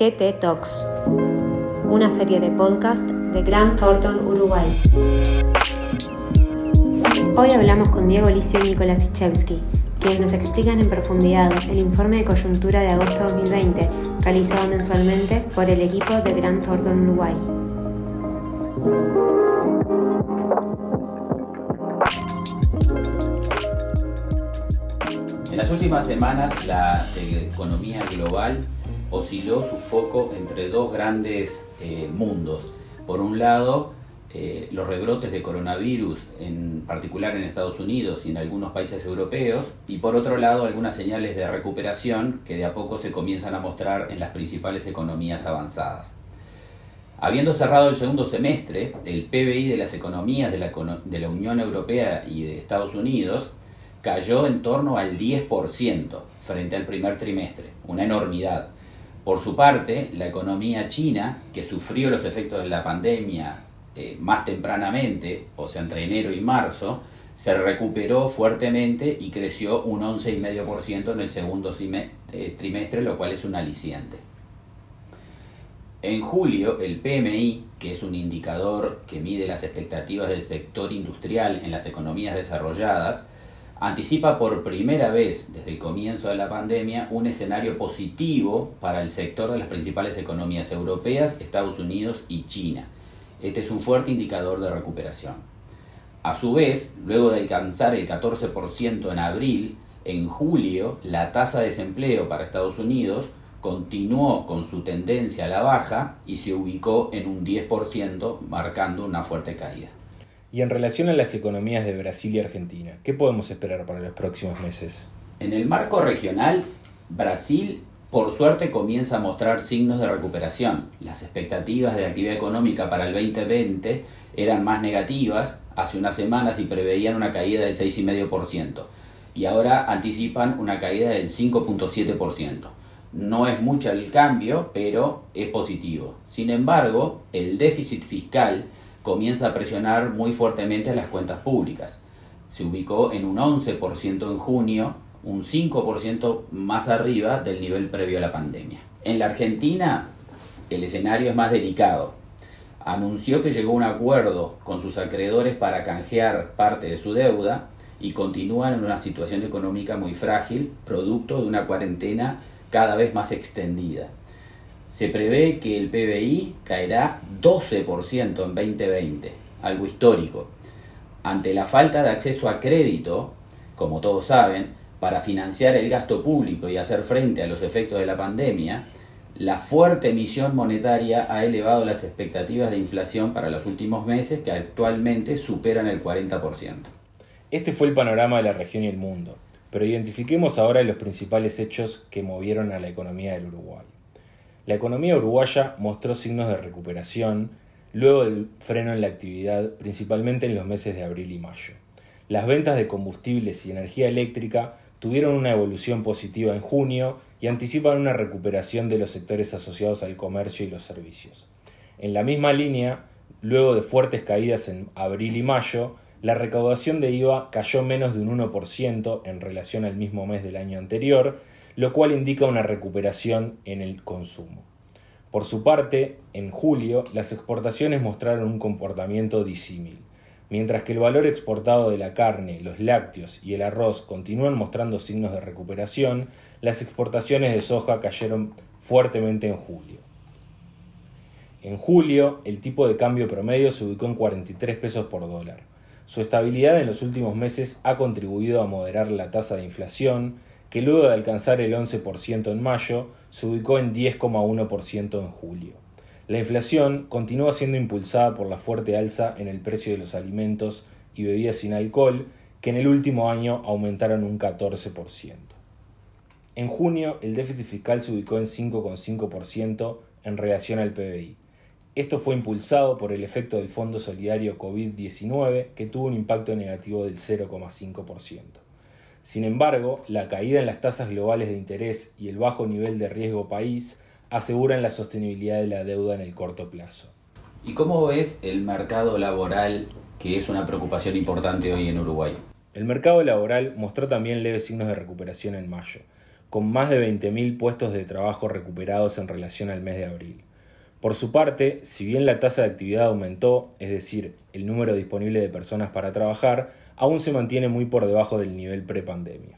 GT Talks, una serie de podcast de Grant Thornton Uruguay. Hoy hablamos con Diego Licio y Nicolás Ichevsky, quienes nos explican en profundidad el informe de coyuntura de agosto 2020, realizado mensualmente por el equipo de Grant Thornton Uruguay. En las últimas semanas la economía global osciló su foco entre dos grandes eh, mundos. Por un lado, eh, los rebrotes de coronavirus, en particular en Estados Unidos y en algunos países europeos, y por otro lado, algunas señales de recuperación que de a poco se comienzan a mostrar en las principales economías avanzadas. Habiendo cerrado el segundo semestre, el PBI de las economías de la, de la Unión Europea y de Estados Unidos cayó en torno al 10% frente al primer trimestre, una enormidad. Por su parte, la economía china, que sufrió los efectos de la pandemia eh, más tempranamente, o sea, entre enero y marzo, se recuperó fuertemente y creció un 11,5% en el segundo eh, trimestre, lo cual es un aliciente. En julio, el PMI, que es un indicador que mide las expectativas del sector industrial en las economías desarrolladas, anticipa por primera vez desde el comienzo de la pandemia un escenario positivo para el sector de las principales economías europeas, Estados Unidos y China. Este es un fuerte indicador de recuperación. A su vez, luego de alcanzar el 14% en abril, en julio la tasa de desempleo para Estados Unidos continuó con su tendencia a la baja y se ubicó en un 10%, marcando una fuerte caída. Y en relación a las economías de Brasil y Argentina, ¿qué podemos esperar para los próximos meses? En el marco regional, Brasil por suerte comienza a mostrar signos de recuperación. Las expectativas de actividad económica para el 2020 eran más negativas hace unas semanas y preveían una caída del 6,5% y ahora anticipan una caída del 5,7%. No es mucho el cambio, pero es positivo. Sin embargo, el déficit fiscal comienza a presionar muy fuertemente las cuentas públicas. Se ubicó en un 11% en junio, un 5% más arriba del nivel previo a la pandemia. En la Argentina, el escenario es más delicado. Anunció que llegó a un acuerdo con sus acreedores para canjear parte de su deuda y continúa en una situación económica muy frágil, producto de una cuarentena cada vez más extendida. Se prevé que el PBI caerá 12% en 2020, algo histórico. Ante la falta de acceso a crédito, como todos saben, para financiar el gasto público y hacer frente a los efectos de la pandemia, la fuerte emisión monetaria ha elevado las expectativas de inflación para los últimos meses que actualmente superan el 40%. Este fue el panorama de la región y el mundo, pero identifiquemos ahora los principales hechos que movieron a la economía del Uruguay. La economía uruguaya mostró signos de recuperación luego del freno en la actividad, principalmente en los meses de abril y mayo. Las ventas de combustibles y energía eléctrica tuvieron una evolución positiva en junio y anticipan una recuperación de los sectores asociados al comercio y los servicios. En la misma línea, luego de fuertes caídas en abril y mayo, la recaudación de IVA cayó menos de un 1% en relación al mismo mes del año anterior lo cual indica una recuperación en el consumo. Por su parte, en julio, las exportaciones mostraron un comportamiento disímil. Mientras que el valor exportado de la carne, los lácteos y el arroz continúan mostrando signos de recuperación, las exportaciones de soja cayeron fuertemente en julio. En julio, el tipo de cambio promedio se ubicó en 43 pesos por dólar. Su estabilidad en los últimos meses ha contribuido a moderar la tasa de inflación, que luego de alcanzar el 11% en mayo, se ubicó en 10,1% en julio. La inflación continúa siendo impulsada por la fuerte alza en el precio de los alimentos y bebidas sin alcohol, que en el último año aumentaron un 14%. En junio, el déficit fiscal se ubicó en 5,5% en relación al PBI. Esto fue impulsado por el efecto del Fondo Solidario COVID-19, que tuvo un impacto negativo del 0,5%. Sin embargo, la caída en las tasas globales de interés y el bajo nivel de riesgo país aseguran la sostenibilidad de la deuda en el corto plazo. ¿Y cómo ves el mercado laboral, que es una preocupación importante hoy en Uruguay? El mercado laboral mostró también leves signos de recuperación en mayo. con más de 20.000 puestos de trabajo recuperados en relación al mes de abril. Por su parte, si bien la tasa de actividad aumentó, es decir, el número disponible de personas para trabajar, aún se mantiene muy por debajo del nivel prepandemia.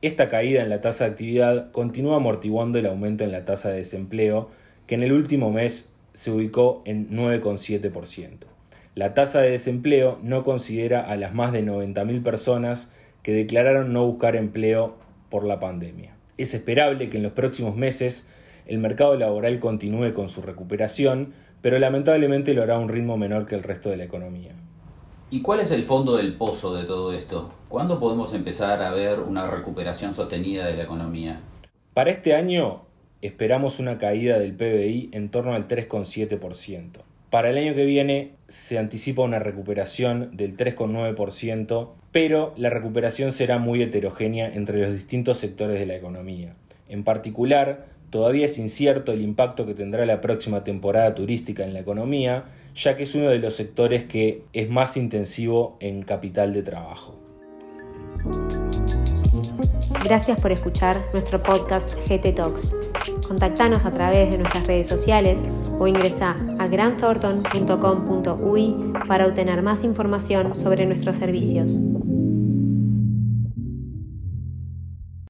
Esta caída en la tasa de actividad continúa amortiguando el aumento en la tasa de desempleo, que en el último mes se ubicó en 9,7%. La tasa de desempleo no considera a las más de 90.000 personas que declararon no buscar empleo por la pandemia. Es esperable que en los próximos meses el mercado laboral continúe con su recuperación, pero lamentablemente lo hará a un ritmo menor que el resto de la economía. ¿Y cuál es el fondo del pozo de todo esto? ¿Cuándo podemos empezar a ver una recuperación sostenida de la economía? Para este año esperamos una caída del PBI en torno al 3,7%. Para el año que viene se anticipa una recuperación del 3,9%, pero la recuperación será muy heterogénea entre los distintos sectores de la economía. En particular, todavía es incierto el impacto que tendrá la próxima temporada turística en la economía, ya que es uno de los sectores que es más intensivo en capital de trabajo. Gracias por escuchar nuestro podcast GT Talks. Contactanos a través de nuestras redes sociales o ingresa a grandthornton.com.ui para obtener más información sobre nuestros servicios.